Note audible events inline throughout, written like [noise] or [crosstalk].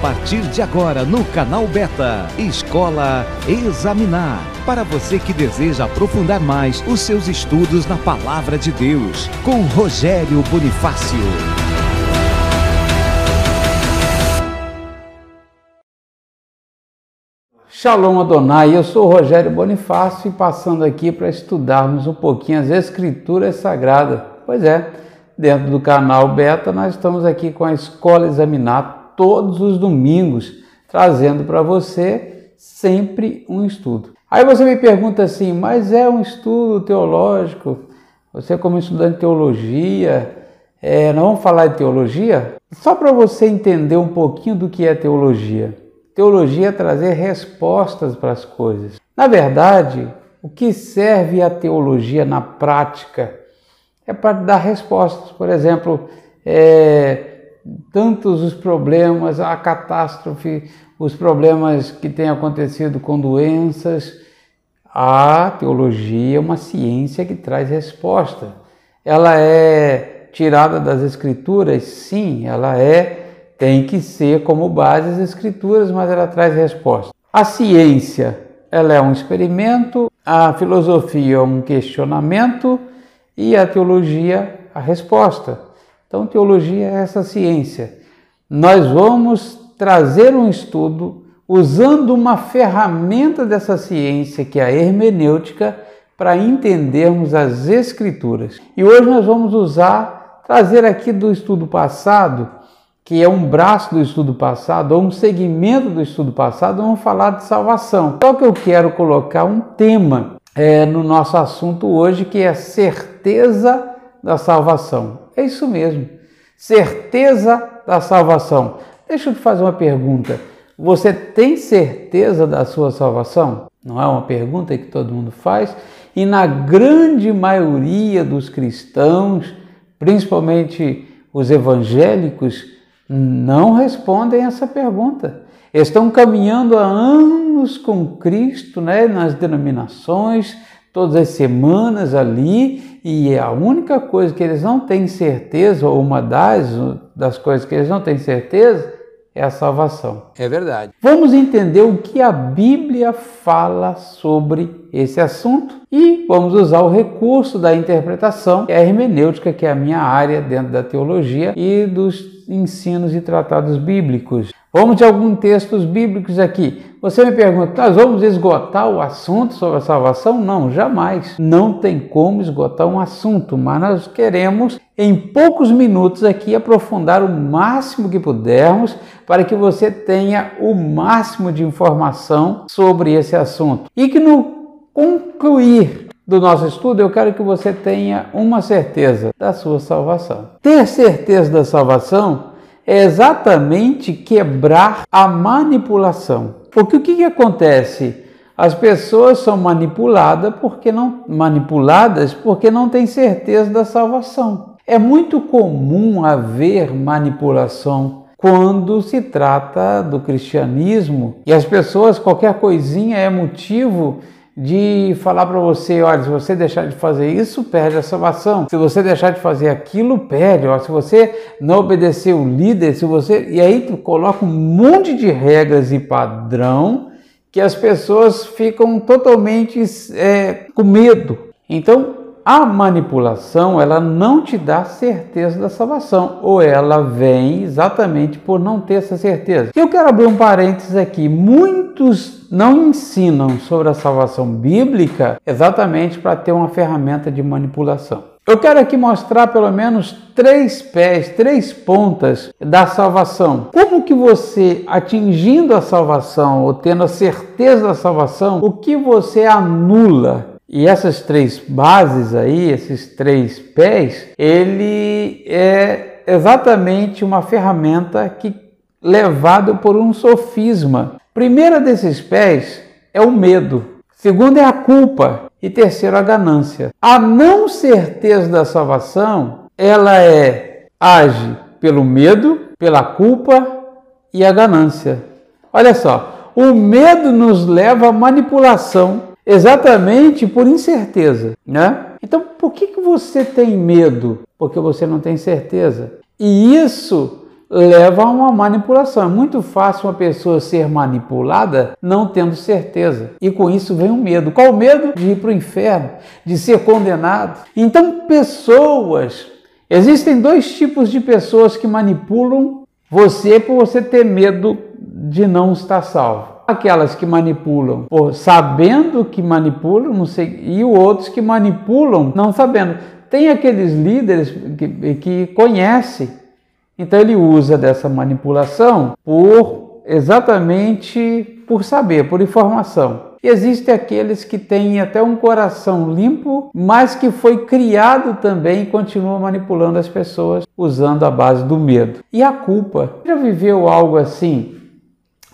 partir de agora no canal Beta, Escola Examinar. Para você que deseja aprofundar mais os seus estudos na Palavra de Deus, com Rogério Bonifácio. Shalom Adonai, eu sou Rogério Bonifácio e passando aqui para estudarmos um pouquinho as Escrituras Sagradas. Pois é, dentro do canal Beta nós estamos aqui com a Escola Examinar todos os domingos, trazendo para você sempre um estudo. Aí você me pergunta assim, mas é um estudo teológico? Você, como estudante de teologia, é, nós vamos falar de teologia? Só para você entender um pouquinho do que é teologia. Teologia é trazer respostas para as coisas. Na verdade, o que serve a teologia na prática é para dar respostas. Por exemplo, é, tantos os problemas, a catástrofe, os problemas que têm acontecido com doenças. A teologia é uma ciência que traz resposta. Ela é tirada das escrituras? Sim, ela é, tem que ser como base as escrituras, mas ela traz resposta. A ciência, ela é um experimento, a filosofia é um questionamento e a teologia a resposta. Então, teologia é essa ciência. Nós vamos trazer um estudo usando uma ferramenta dessa ciência, que é a hermenêutica, para entendermos as Escrituras. E hoje nós vamos usar, trazer aqui do estudo passado, que é um braço do estudo passado, ou um segmento do estudo passado, vamos falar de salvação. Só que eu quero colocar um tema é, no nosso assunto hoje, que é certeza da salvação. É isso mesmo. Certeza da salvação. Deixa eu te fazer uma pergunta. Você tem certeza da sua salvação? Não é uma pergunta que todo mundo faz? E na grande maioria dos cristãos, principalmente os evangélicos, não respondem essa pergunta. Estão caminhando há anos com Cristo, né, nas denominações, todas as semanas ali, e a única coisa que eles não têm certeza, ou uma das, das coisas que eles não têm certeza, é a salvação. É verdade. Vamos entender o que a Bíblia fala sobre esse assunto e vamos usar o recurso da interpretação, que é a hermenêutica, que é a minha área dentro da teologia e dos ensinos e tratados bíblicos. Vamos de alguns textos bíblicos aqui. Você me pergunta, nós vamos esgotar o assunto sobre a salvação? Não, jamais. Não tem como esgotar um assunto, mas nós queremos, em poucos minutos aqui, aprofundar o máximo que pudermos para que você tenha o máximo de informação sobre esse assunto. E que no concluir do nosso estudo, eu quero que você tenha uma certeza da sua salvação. Ter certeza da salvação é exatamente quebrar a manipulação. Porque o que, que acontece? As pessoas são manipuladas porque não manipuladas porque não têm certeza da salvação. É muito comum haver manipulação quando se trata do cristianismo e as pessoas qualquer coisinha é motivo de falar para você, olha, se você deixar de fazer isso, perde a salvação. Se você deixar de fazer aquilo, perde. Olha, se você não obedecer o líder, se você e aí tu coloca um monte de regras e padrão que as pessoas ficam totalmente é, com medo. Então a manipulação ela não te dá certeza da salvação, ou ela vem exatamente por não ter essa certeza. Eu quero abrir um parênteses aqui. Muitos não ensinam sobre a salvação bíblica exatamente para ter uma ferramenta de manipulação. Eu quero aqui mostrar pelo menos três pés, três pontas da salvação. Como que você, atingindo a salvação ou tendo a certeza da salvação, o que você anula e essas três bases aí, esses três pés, ele é exatamente uma ferramenta que levado por um sofisma. Primeira desses pés é o medo. Segundo é a culpa e terceiro a ganância. A não certeza da salvação, ela é age pelo medo, pela culpa e a ganância. Olha só, o medo nos leva à manipulação exatamente por incerteza, né? Então, por que, que você tem medo? Porque você não tem certeza. E isso leva a uma manipulação. É muito fácil uma pessoa ser manipulada não tendo certeza. E com isso vem o medo. Qual o medo? De ir para o inferno, de ser condenado. Então, pessoas. Existem dois tipos de pessoas que manipulam você por você ter medo de não estar salvo. Aquelas que manipulam por sabendo que manipulam, não sei, e outros que manipulam não sabendo. Tem aqueles líderes que, que conhecem então ele usa dessa manipulação por exatamente por saber, por informação. E existem aqueles que têm até um coração limpo, mas que foi criado também e continua manipulando as pessoas usando a base do medo. E a culpa? Já viveu algo assim?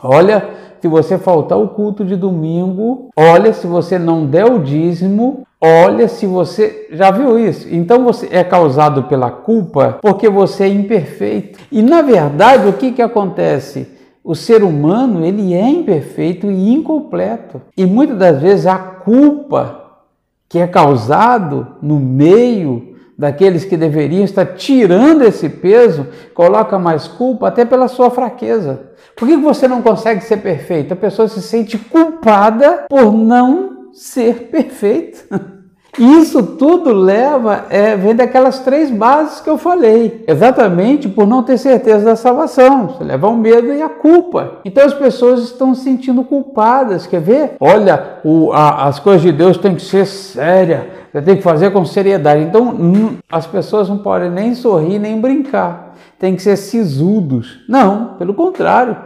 Olha, se você faltar o culto de domingo, olha, se você não der o dízimo, Olha se você já viu isso. Então você é causado pela culpa porque você é imperfeito. E na verdade, o que, que acontece? O ser humano ele é imperfeito e incompleto. E muitas das vezes a culpa que é causado no meio daqueles que deveriam estar tirando esse peso, coloca mais culpa até pela sua fraqueza. Por que você não consegue ser perfeito? A pessoa se sente culpada por não ser perfeita. [laughs] Isso tudo leva, é, vem daquelas três bases que eu falei, exatamente por não ter certeza da salvação. Você leva ao medo e a culpa. Então as pessoas estão se sentindo culpadas. Quer ver? Olha, o, a, as coisas de Deus têm que ser sérias, você tem que fazer com seriedade. Então as pessoas não podem nem sorrir nem brincar, tem que ser sisudos. Não, pelo contrário.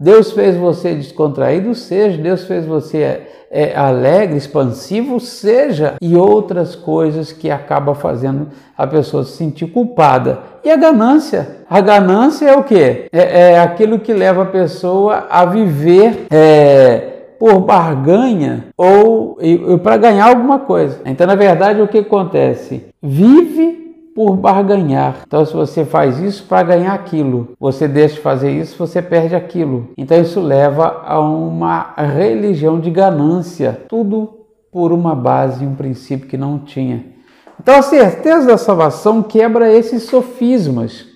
Deus fez você descontraído, seja. Deus fez você é, alegre, expansivo, seja. E outras coisas que acaba fazendo a pessoa se sentir culpada. E a ganância? A ganância é o quê? É, é aquilo que leva a pessoa a viver. É, por barganha ou para ganhar alguma coisa. Então, na verdade, o que acontece? Vive por barganhar. Então, se você faz isso para ganhar aquilo, você deixa de fazer isso, você perde aquilo. Então, isso leva a uma religião de ganância. Tudo por uma base, um princípio que não tinha. Então, a certeza da salvação quebra esses sofismas.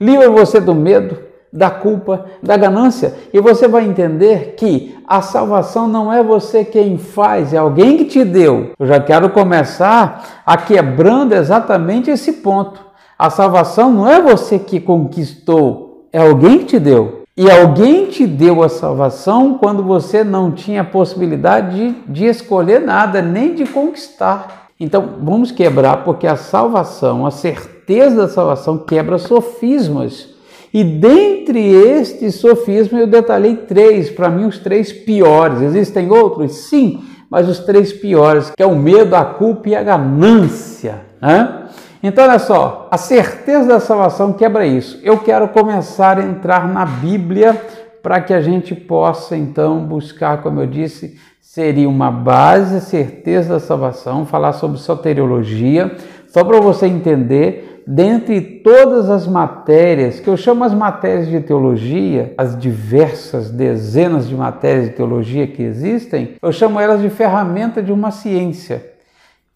Livra você do medo, da culpa, da ganância, e você vai entender que a salvação não é você quem faz, é alguém que te deu. Eu já quero começar a quebrando exatamente esse ponto. A salvação não é você que conquistou, é alguém que te deu. E alguém te deu a salvação quando você não tinha possibilidade de, de escolher nada, nem de conquistar. Então vamos quebrar, porque a salvação, a certeza da salvação, quebra sofismas e dentre estes sofismas eu detalhei três, para mim os três piores. Existem outros? Sim, mas os três piores, que é o medo, a culpa e a ganância. Né? Então, olha só, a certeza da salvação quebra isso. Eu quero começar a entrar na Bíblia para que a gente possa, então, buscar, como eu disse, seria uma base, certeza da salvação, falar sobre soteriologia, só para você entender dentre todas as matérias, que eu chamo as matérias de teologia, as diversas dezenas de matérias de teologia que existem, eu chamo elas de ferramenta de uma ciência.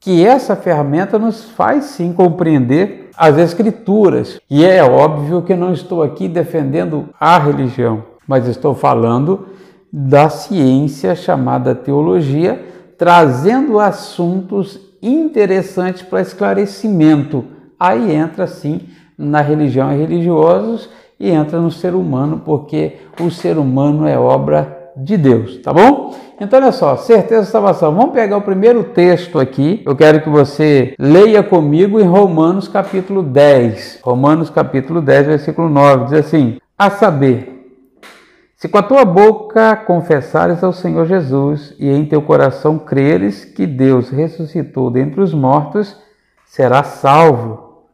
Que essa ferramenta nos faz sim compreender as Escrituras. E é óbvio que não estou aqui defendendo a religião, mas estou falando da ciência chamada teologia, trazendo assuntos interessantes para esclarecimento Aí entra sim na religião e religiosos e entra no ser humano, porque o ser humano é obra de Deus, tá bom? Então, olha só, certeza salvação. Vamos pegar o primeiro texto aqui. Eu quero que você leia comigo em Romanos capítulo 10. Romanos capítulo 10, versículo 9. Diz assim: A saber, se com a tua boca confessares ao Senhor Jesus e em teu coração creres que Deus ressuscitou dentre os mortos, serás salvo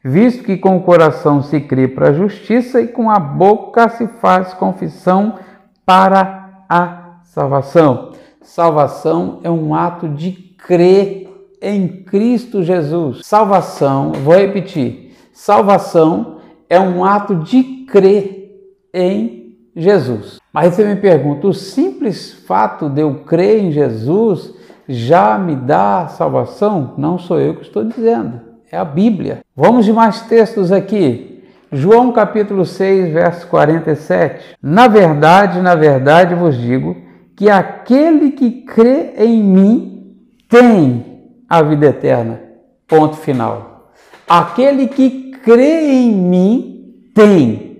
visto que com o coração se crê para a justiça e com a boca se faz confissão para a salvação. Salvação é um ato de crer em Cristo Jesus. Salvação, vou repetir, salvação é um ato de crer em Jesus. Mas você me pergunta, o simples fato de eu crer em Jesus já me dá salvação? Não sou eu que estou dizendo é a Bíblia. Vamos de mais textos aqui. João capítulo 6, verso 47. Na verdade, na verdade vos digo que aquele que crê em mim tem a vida eterna. Ponto final. Aquele que crê em mim tem.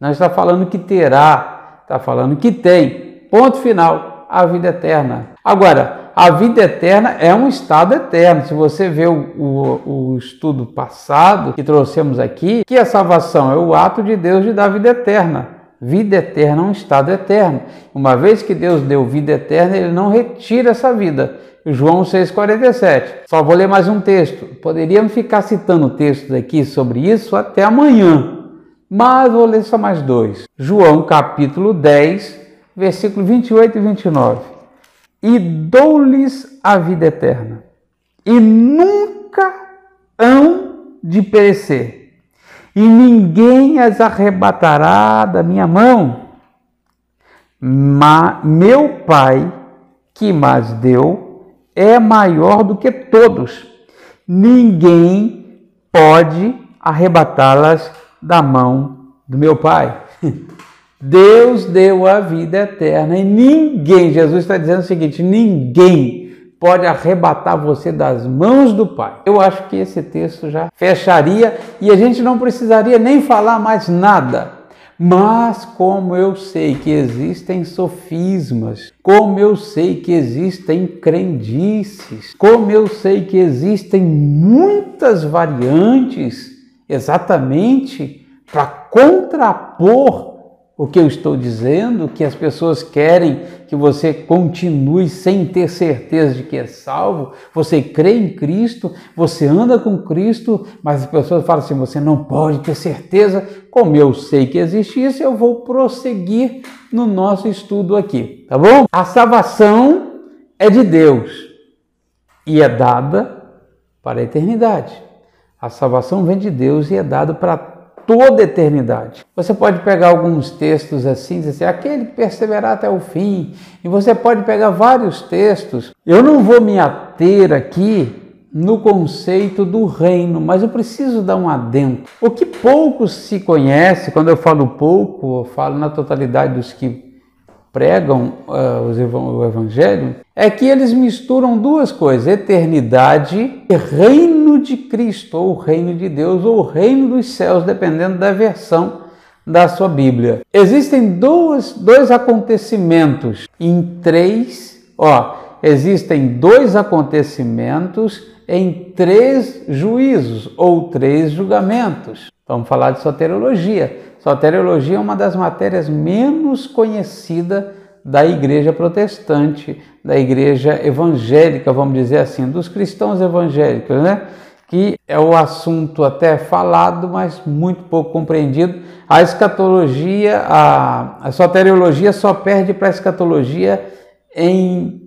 Não está falando que terá, está falando que tem. Ponto final. A vida eterna. Agora, a vida eterna é um estado eterno. Se você vê o, o, o, estudo passado que trouxemos aqui, que a salvação é o ato de Deus de dar vida eterna. Vida eterna é um estado eterno. Uma vez que Deus deu vida eterna, ele não retira essa vida. João 6,47. Só vou ler mais um texto. Poderíamos ficar citando textos aqui sobre isso até amanhã, mas vou ler só mais dois. João capítulo 10, versículo 28 e 29. E dou-lhes a vida eterna, e nunca hão de perecer e ninguém as arrebatará da minha mão. Meu Pai, que mais deu, é maior do que todos. Ninguém pode arrebatá-las da mão do meu Pai. Deus deu a vida eterna e ninguém, Jesus está dizendo o seguinte: ninguém pode arrebatar você das mãos do Pai. Eu acho que esse texto já fecharia e a gente não precisaria nem falar mais nada. Mas como eu sei que existem sofismas, como eu sei que existem crendices, como eu sei que existem muitas variantes exatamente para contrapor o que eu estou dizendo, que as pessoas querem que você continue sem ter certeza de que é salvo, você crê em Cristo, você anda com Cristo, mas as pessoas falam assim: você não pode ter certeza. Como eu sei que existe isso, eu vou prosseguir no nosso estudo aqui, tá bom? A salvação é de Deus e é dada para a eternidade. A salvação vem de Deus e é dada para toda a eternidade. Você pode pegar alguns textos assim, dizer assim, aquele que perseverar até o fim, e você pode pegar vários textos. Eu não vou me ater aqui no conceito do reino, mas eu preciso dar um adendo. O que pouco se conhece, quando eu falo pouco, eu falo na totalidade dos que pregam uh, o Evangelho, é que eles misturam duas coisas: eternidade e reino de Cristo, ou reino de Deus, ou reino dos céus, dependendo da versão da sua Bíblia. Existem dois, dois acontecimentos em três, ó, existem dois acontecimentos em três juízos ou três julgamentos. Vamos falar de soteriologia. Soteriologia é uma das matérias menos conhecidas da igreja protestante, da igreja evangélica, vamos dizer assim, dos cristãos evangélicos, né? Que é o assunto até falado, mas muito pouco compreendido. A escatologia, a, a soteriologia só perde para a escatologia em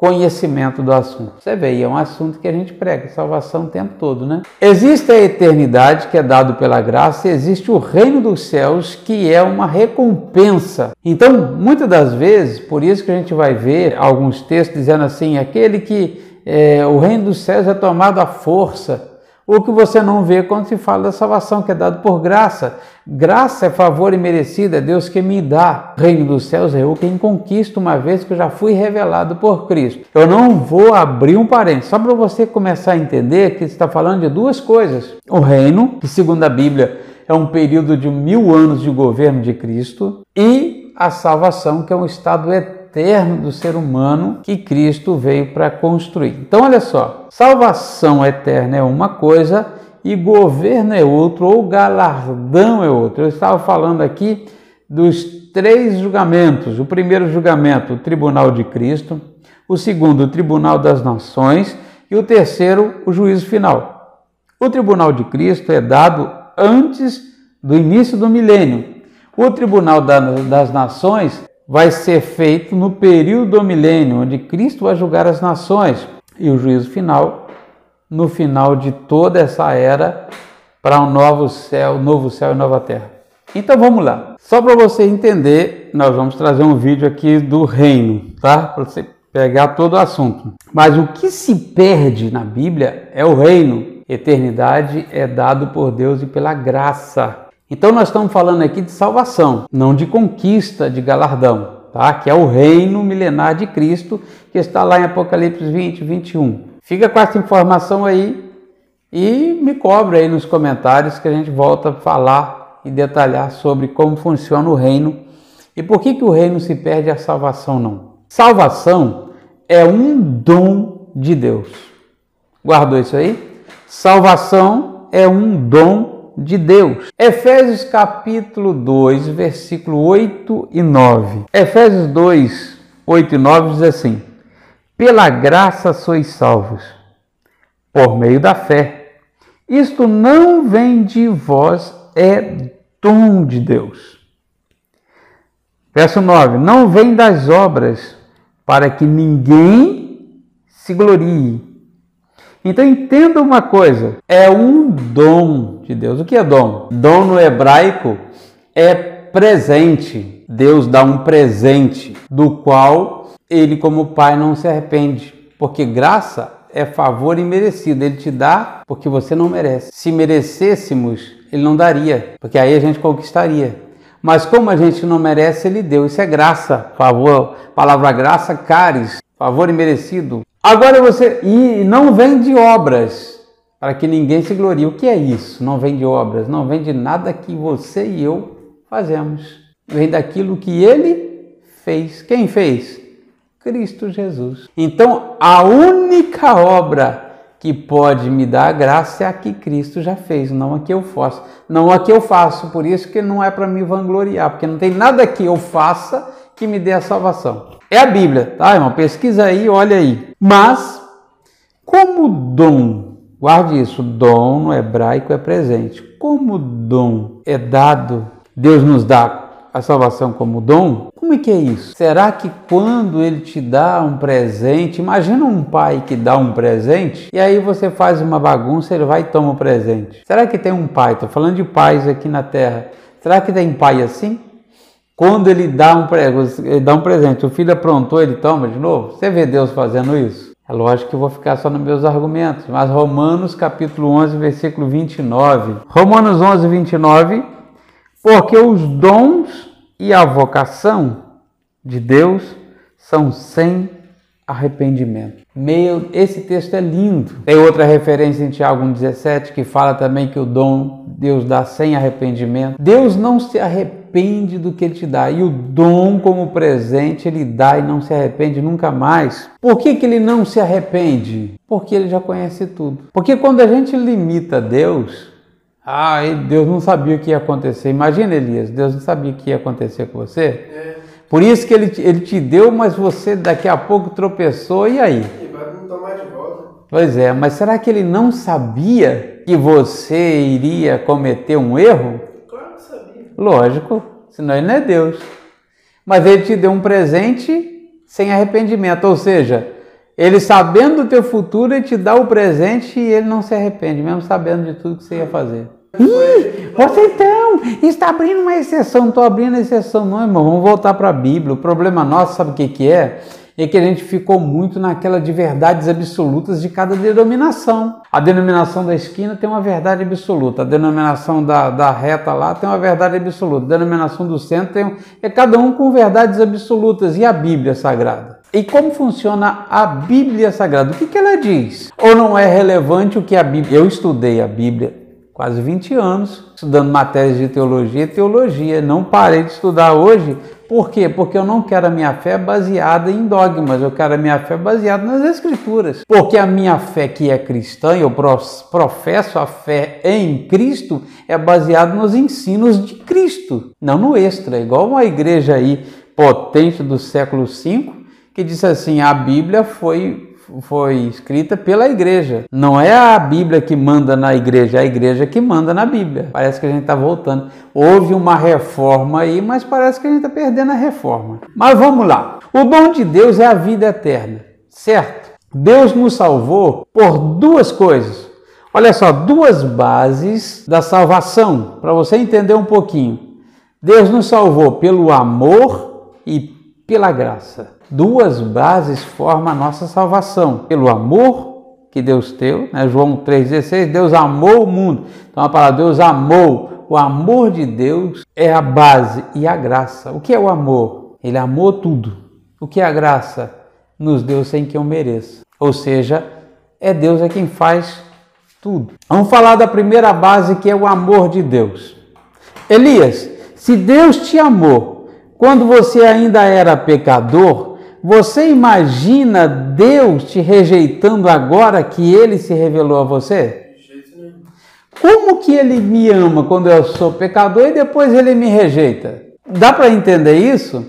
conhecimento do assunto. Você vê, é um assunto que a gente prega, salvação o tempo todo, né? Existe a eternidade que é dado pela graça e existe o reino dos céus que é uma recompensa. Então, muitas das vezes, por isso que a gente vai ver alguns textos dizendo assim, aquele que é, o reino dos céus é tomado à força, o que você não vê quando se fala da salvação, que é dado por graça. Graça é favor imerecido, é Deus que me dá. Reino dos céus é eu quem conquista uma vez que eu já fui revelado por Cristo. Eu não vou abrir um parênteses, só para você começar a entender que está falando de duas coisas. O reino, que segundo a Bíblia é um período de mil anos de governo de Cristo, e a salvação, que é um estado eterno eterno do ser humano que Cristo veio para construir. Então, olha só: salvação eterna é uma coisa e governo é outro, ou galardão é outro. Eu estava falando aqui dos três julgamentos: o primeiro julgamento, o tribunal de Cristo, o segundo, o tribunal das nações, e o terceiro, o juízo final. O tribunal de Cristo é dado antes do início do milênio. O tribunal das nações vai ser feito no período do milênio, onde Cristo vai julgar as nações, e o juízo final no final de toda essa era para um novo céu, novo céu e nova terra. Então vamos lá. Só para você entender, nós vamos trazer um vídeo aqui do reino, tá? Para você pegar todo o assunto. Mas o que se perde na Bíblia é o reino. Eternidade é dado por Deus e pela graça. Então nós estamos falando aqui de salvação, não de conquista, de galardão, tá? Que é o reino milenar de Cristo, que está lá em Apocalipse 20, 21. Fica com essa informação aí e me cobre aí nos comentários que a gente volta a falar e detalhar sobre como funciona o reino e por que, que o reino se perde a salvação não. Salvação é um dom de Deus. Guardou isso aí? Salvação é um dom de Deus. Efésios capítulo 2, versículo 8 e 9. Efésios 2, 8 e 9 diz assim: Pela graça sois salvos, por meio da fé. Isto não vem de vós, é dom de Deus. Verso 9: Não vem das obras, para que ninguém se glorie. Então entenda uma coisa: é um dom de Deus. O que é dom? Dom no hebraico é presente. Deus dá um presente do qual ele, como pai, não se arrepende. Porque graça é favor imerecido. Ele te dá porque você não merece. Se merecêssemos, ele não daria, porque aí a gente conquistaria. Mas como a gente não merece, ele deu. Isso é graça, favor, palavra graça, caris, favor imerecido. Agora você e não vem de obras para que ninguém se glorie. O que é isso? Não vem de obras, não vem de nada que você e eu fazemos. Vem daquilo que ele fez. Quem fez? Cristo Jesus. Então, a única obra que pode me dar a graça é a que Cristo já fez, não a que eu faço. Não a que eu faço, por isso que não é para me vangloriar, porque não tem nada que eu faça que me dê a salvação. É a Bíblia, tá, irmão? Pesquisa aí, olha aí. Mas, como dom, guarde isso, dom no hebraico é presente. Como dom é dado, Deus nos dá a salvação como dom, como é que é isso? Será que quando ele te dá um presente, imagina um pai que dá um presente e aí você faz uma bagunça, ele vai e toma o presente. Será que tem um pai? Estou falando de pais aqui na terra. Será que tem pai assim? Quando ele dá um, ele dá um presente, o filho aprontou, ele toma de novo. Você vê Deus fazendo isso? É lógico que eu vou ficar só nos meus argumentos, mas Romanos capítulo 11, versículo 29. Romanos 11, 29, porque os dons e a vocação de Deus são sem arrependimento. Meu, esse texto é lindo. Tem outra referência em Tiago 1,17 que fala também que o dom Deus dá sem arrependimento. Deus não se arrepende do que Ele te dá. E o dom, como presente, Ele dá e não se arrepende nunca mais. Por que, que Ele não se arrepende? Porque Ele já conhece tudo. Porque quando a gente limita Deus, ah, Deus não sabia o que ia acontecer. Imagina, Elias, Deus não sabia o que ia acontecer com você. É. Por isso que ele, ele te deu, mas você daqui a pouco tropeçou, e aí? Vai tomar de volta. Pois é, mas será que ele não sabia que você iria cometer um erro? Lógico, senão ele não é Deus. Mas ele te deu um presente sem arrependimento, ou seja, ele sabendo do teu futuro, ele te dá o presente e ele não se arrepende, mesmo sabendo de tudo que você ia fazer. Ih, você então está abrindo uma exceção, não estou abrindo exceção não, irmão. Vamos voltar para a Bíblia. O problema nosso, sabe o que, que é? É que a gente ficou muito naquela de verdades absolutas de cada denominação. A denominação da esquina tem uma verdade absoluta, a denominação da, da reta lá tem uma verdade absoluta, a denominação do centro tem. É cada um com verdades absolutas. E a Bíblia Sagrada? E como funciona a Bíblia Sagrada? O que, que ela diz? Ou não é relevante o que a Bíblia. Eu estudei a Bíblia quase 20 anos estudando matérias de teologia e teologia. Não parei de estudar hoje. Por quê? Porque eu não quero a minha fé baseada em dogmas, eu quero a minha fé baseada nas Escrituras. Porque a minha fé que é cristã, eu professo a fé em Cristo, é baseada nos ensinos de Cristo, não no extra. Igual uma igreja aí potente do século V, que disse assim: a Bíblia foi foi escrita pela igreja. Não é a Bíblia que manda na igreja, é a igreja que manda na Bíblia. Parece que a gente está voltando. Houve uma reforma aí, mas parece que a gente está perdendo a reforma. Mas vamos lá. O dom de Deus é a vida eterna, certo? Deus nos salvou por duas coisas. Olha só, duas bases da salvação, para você entender um pouquinho. Deus nos salvou pelo amor e pela graça duas bases formam a nossa salvação: pelo amor que Deus deu, né? João 3,16, Deus amou o mundo. Então a palavra Deus amou O amor de Deus é a base e a graça. O que é o amor? Ele amou tudo. O que é a graça? Nos deu sem que eu mereça. Ou seja, é Deus é quem faz tudo. Vamos falar da primeira base que é o amor de Deus. Elias, se Deus te amou quando você ainda era pecador, você imagina Deus te rejeitando agora que ele se revelou a você? Como que ele me ama quando eu sou pecador e depois ele me rejeita? Dá para entender isso?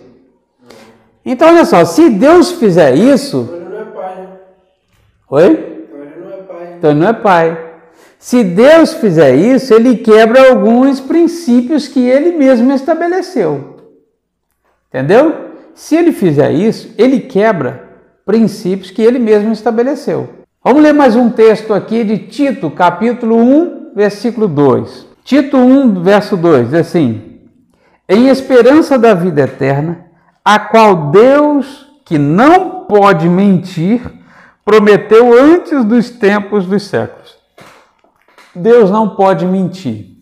Então, olha só, se Deus fizer isso. Então ele não é pai. Oi? Então ele não é pai. Então ele não é pai. Se Deus fizer isso, ele quebra alguns princípios que ele mesmo estabeleceu. Entendeu? Se ele fizer isso, ele quebra princípios que ele mesmo estabeleceu. Vamos ler mais um texto aqui de Tito, capítulo 1, versículo 2. Tito 1, verso 2, diz assim: Em esperança da vida eterna, a qual Deus, que não pode mentir, prometeu antes dos tempos dos séculos. Deus não pode mentir.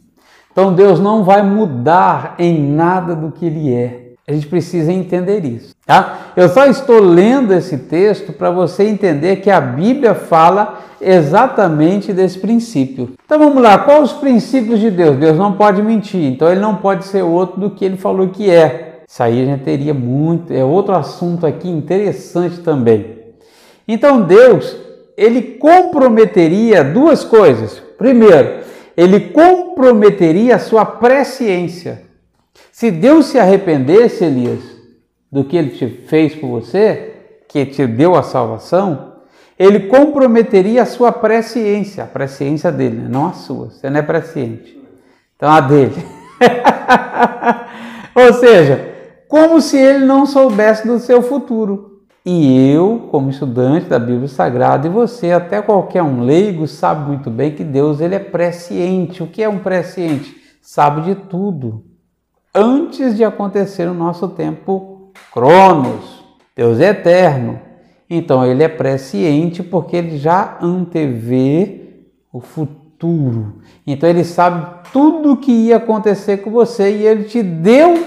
Então Deus não vai mudar em nada do que ele é. A gente precisa entender isso, tá? Eu só estou lendo esse texto para você entender que a Bíblia fala exatamente desse princípio. Então vamos lá, quais os princípios de Deus? Deus não pode mentir, então ele não pode ser outro do que ele falou que é. Isso aí a gente teria muito, é outro assunto aqui interessante também. Então Deus, ele comprometeria duas coisas. Primeiro, ele comprometeria a sua presciência. Se Deus se arrependesse, Elias, do que ele te fez por você, que te deu a salvação, ele comprometeria a sua presciência, a presciência dele, não a sua. Você não é presciente. Então a dele. [laughs] Ou seja, como se ele não soubesse do seu futuro. E eu, como estudante da Bíblia Sagrada, e você, até qualquer um leigo, sabe muito bem que Deus ele é presciente. O que é um presciente? Sabe de tudo antes de acontecer o nosso tempo Cronos. Deus é eterno. Então ele é presciente porque ele já antevê o futuro. Então ele sabe tudo o que ia acontecer com você e ele te deu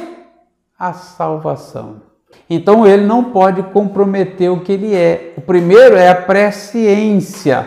a salvação. Então ele não pode comprometer o que ele é. O primeiro é a presciência.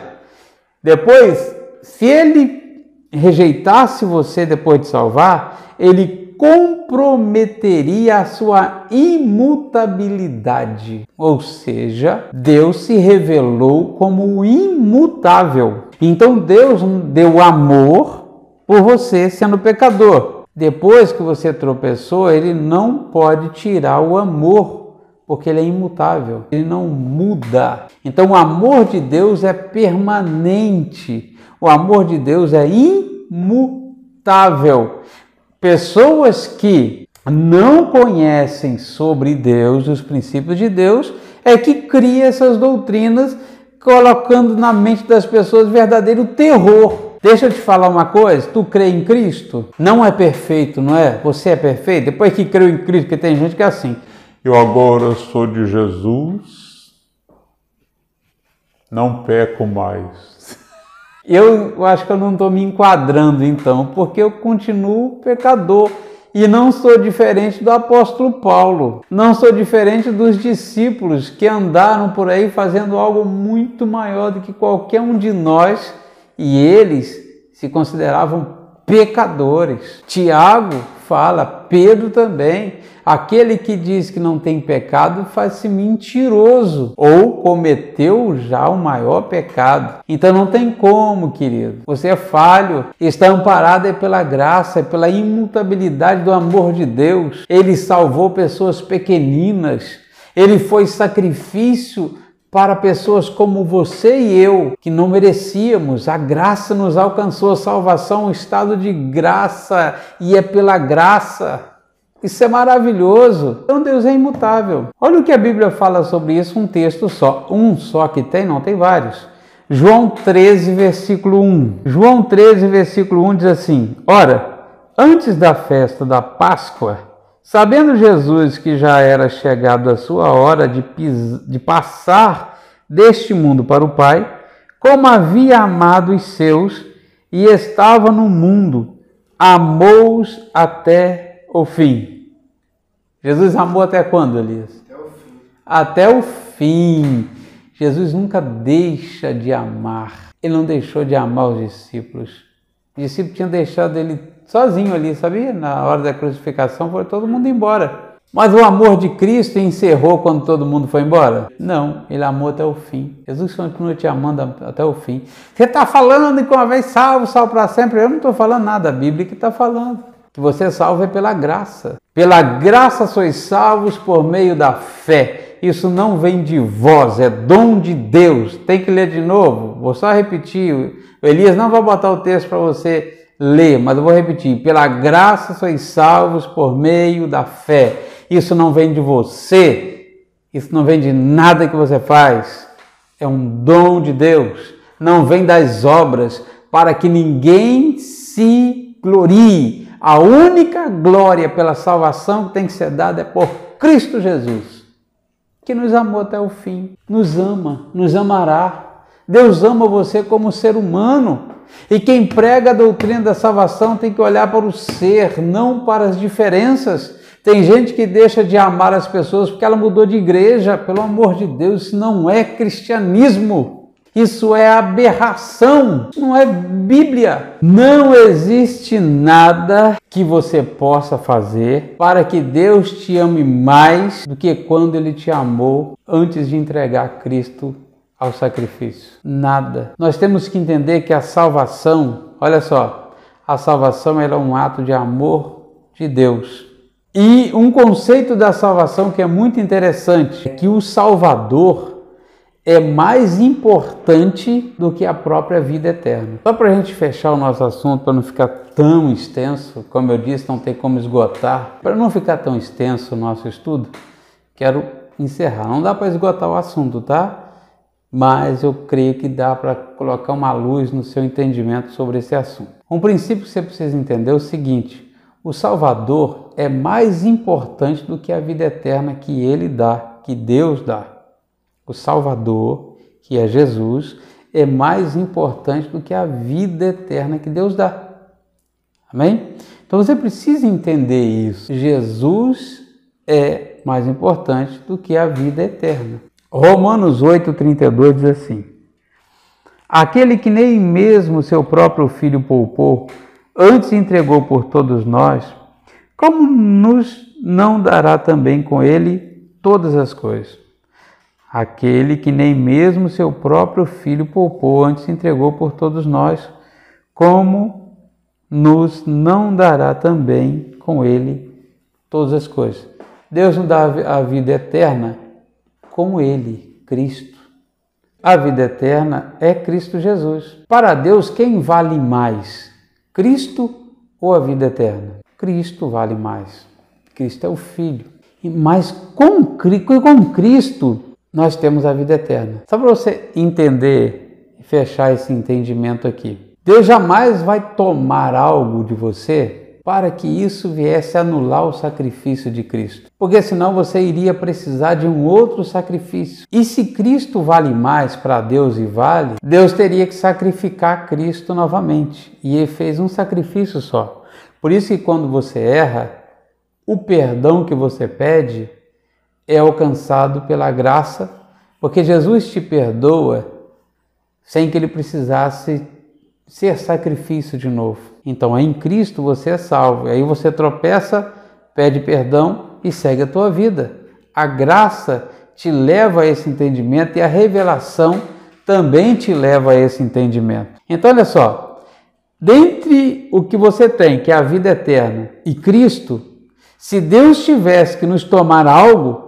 Depois, se ele rejeitasse você depois de salvar, ele comprometeria a sua imutabilidade. Ou seja, Deus se revelou como imutável. Então Deus deu amor por você sendo pecador. Depois que você tropeçou, ele não pode tirar o amor, porque ele é imutável, ele não muda. Então o amor de Deus é permanente. O amor de Deus é imutável. Pessoas que não conhecem sobre Deus, os princípios de Deus, é que cria essas doutrinas, colocando na mente das pessoas verdadeiro terror. Deixa eu te falar uma coisa, tu crê em Cristo? Não é perfeito, não é? Você é perfeito? Depois que creu em Cristo, porque tem gente que é assim, eu agora sou de Jesus, não peco mais. Eu acho que eu não estou me enquadrando então, porque eu continuo pecador e não sou diferente do apóstolo Paulo, não sou diferente dos discípulos que andaram por aí fazendo algo muito maior do que qualquer um de nós e eles se consideravam pecadores. Tiago fala, Pedro também. Aquele que diz que não tem pecado faz-se mentiroso ou cometeu já o maior pecado. Então não tem como, querido. Você é falho, está amparado é pela graça, é pela imutabilidade do amor de Deus. Ele salvou pessoas pequeninas. Ele foi sacrifício para pessoas como você e eu, que não merecíamos. A graça nos alcançou, a salvação, um estado de graça, e é pela graça. Isso é maravilhoso. Então Deus é imutável. Olha o que a Bíblia fala sobre isso, um texto só. Um só que tem, não tem vários. João 13, versículo 1. João 13, versículo 1 diz assim: Ora, antes da festa da Páscoa, Sabendo Jesus que já era chegado a sua hora de, de passar deste mundo para o Pai, como havia amado os seus e estava no mundo, amou-os até o fim. Jesus amou até quando, Elias? Até o fim. Até o fim. Jesus nunca deixa de amar. Ele não deixou de amar os discípulos. Os discípulos tinham deixado ele sozinho ali, sabia? Na hora da crucificação foi todo mundo embora. Mas o amor de Cristo encerrou quando todo mundo foi embora? Não, ele amou até o fim. Jesus continua te amando até o fim. Você está falando que uma vez salvo, salvo para sempre. Eu não estou falando nada, a Bíblia que está falando. Que você é salvo é pela graça. Pela graça sois salvos por meio da fé. Isso não vem de vós, é dom de Deus. Tem que ler de novo. Vou só repetir. Elias não vai botar o texto para você ler, mas eu vou repetir. Pela graça sois salvos por meio da fé. Isso não vem de você. Isso não vem de nada que você faz. É um dom de Deus. Não vem das obras para que ninguém se glorie. A única glória pela salvação que tem que ser dada é por Cristo Jesus que nos amou até o fim, nos ama, nos amará. Deus ama você como ser humano. E quem prega a doutrina da salvação tem que olhar para o ser, não para as diferenças. Tem gente que deixa de amar as pessoas porque ela mudou de igreja. Pelo amor de Deus, isso não é cristianismo. Isso é aberração, não é Bíblia. Não existe nada que você possa fazer para que Deus te ame mais do que quando Ele te amou antes de entregar Cristo ao sacrifício. Nada. Nós temos que entender que a salvação, olha só, a salvação era um ato de amor de Deus. E um conceito da salvação que é muito interessante é que o Salvador é mais importante do que a própria vida eterna. Só para a gente fechar o nosso assunto, para não ficar tão extenso, como eu disse, não tem como esgotar, para não ficar tão extenso o nosso estudo, quero encerrar. Não dá para esgotar o assunto, tá? Mas eu creio que dá para colocar uma luz no seu entendimento sobre esse assunto. Um princípio que você precisa entender é o seguinte: o Salvador é mais importante do que a vida eterna que ele dá, que Deus dá o Salvador, que é Jesus, é mais importante do que a vida eterna que Deus dá. Amém? Então você precisa entender isso. Jesus é mais importante do que a vida eterna. Romanos 8,32 diz assim: Aquele que nem mesmo seu próprio filho poupou, antes entregou por todos nós, como nos não dará também com ele todas as coisas? Aquele que nem mesmo seu próprio filho poupou, antes entregou por todos nós, como nos não dará também com ele todas as coisas. Deus nos dá a vida eterna com ele, Cristo. A vida eterna é Cristo Jesus. Para Deus, quem vale mais? Cristo ou a vida eterna? Cristo vale mais. Cristo é o Filho. Mas com, com Cristo, nós temos a vida eterna. Só para você entender e fechar esse entendimento aqui. Deus jamais vai tomar algo de você para que isso viesse anular o sacrifício de Cristo. Porque senão você iria precisar de um outro sacrifício. E se Cristo vale mais para Deus e vale, Deus teria que sacrificar Cristo novamente. E ele fez um sacrifício só. Por isso que quando você erra, o perdão que você pede é alcançado pela graça, porque Jesus te perdoa sem que ele precisasse ser sacrifício de novo. Então, é em Cristo você é salvo. Aí você tropeça, pede perdão e segue a tua vida. A graça te leva a esse entendimento e a revelação também te leva a esse entendimento. Então, olha só, dentre o que você tem, que é a vida eterna, e Cristo, se Deus tivesse que nos tomar algo,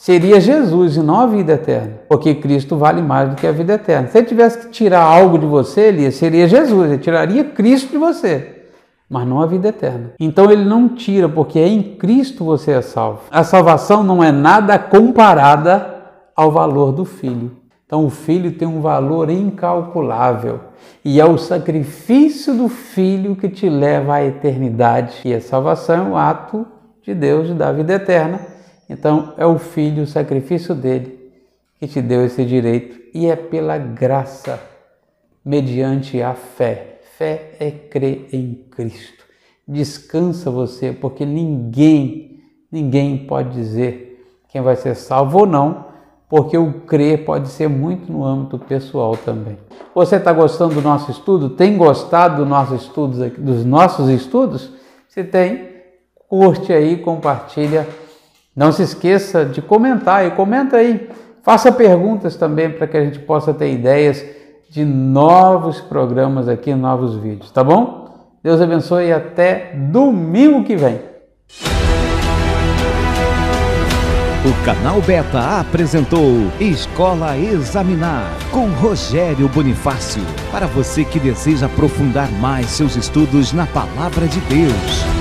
seria Jesus e não a vida eterna, porque Cristo vale mais do que a vida eterna. Se ele tivesse que tirar algo de você, ele seria Jesus, ele tiraria Cristo de você, mas não a vida eterna. Então ele não tira, porque é em Cristo você é salvo. A salvação não é nada comparada ao valor do Filho. Então o Filho tem um valor incalculável. E é o sacrifício do Filho que te leva à eternidade. E a salvação é o ato de Deus de dar vida eterna então é o Filho, o sacrifício dele, que te deu esse direito e é pela graça, mediante a fé. Fé é crer em Cristo. descansa você, porque ninguém, ninguém pode dizer quem vai ser salvo ou não, porque o crer pode ser muito no âmbito pessoal também. Você está gostando do nosso estudo? Tem gostado do nosso dos nossos estudos? Se tem, curte aí, compartilha. Não se esqueça de comentar e comenta aí. Faça perguntas também para que a gente possa ter ideias de novos programas aqui, novos vídeos, tá bom? Deus abençoe e até domingo que vem. O canal Beta apresentou Escola Examinar com Rogério Bonifácio. Para você que deseja aprofundar mais seus estudos na Palavra de Deus.